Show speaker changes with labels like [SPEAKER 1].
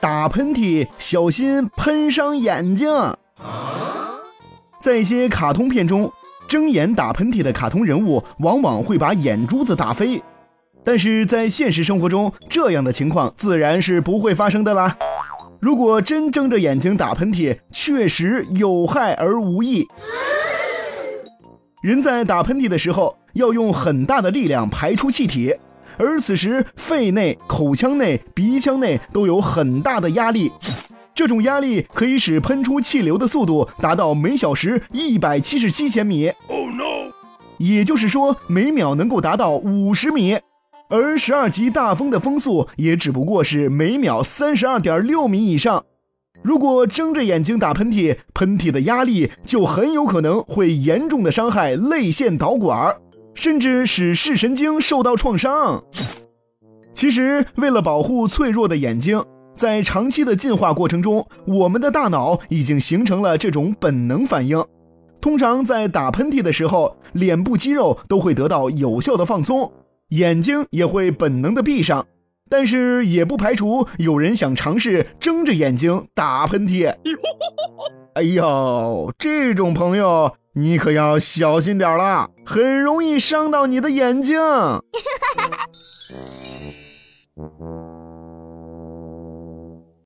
[SPEAKER 1] 打喷嚏小心喷伤眼睛。在一些卡通片中，睁眼打喷嚏的卡通人物往往会把眼珠子打飞，但是在现实生活中，这样的情况自然是不会发生的啦。如果真睁着眼睛打喷嚏，确实有害而无益。人在打喷嚏的时候，要用很大的力量排出气体，而此时肺内、口腔内、鼻腔内都有很大的压力，这种压力可以使喷出气流的速度达到每小时一百七十七千米。Oh no！也就是说，每秒能够达到五十米。而十二级大风的风速也只不过是每秒三十二点六米以上。如果睁着眼睛打喷嚏，喷嚏的压力就很有可能会严重的伤害泪腺导管，甚至使视神经受到创伤。其实，为了保护脆弱的眼睛，在长期的进化过程中，我们的大脑已经形成了这种本能反应。通常在打喷嚏的时候，脸部肌肉都会得到有效的放松。眼睛也会本能的闭上，但是也不排除有人想尝试睁着眼睛打喷嚏。哎呦，这种朋友你可要小心点了，很容易伤到你的眼睛。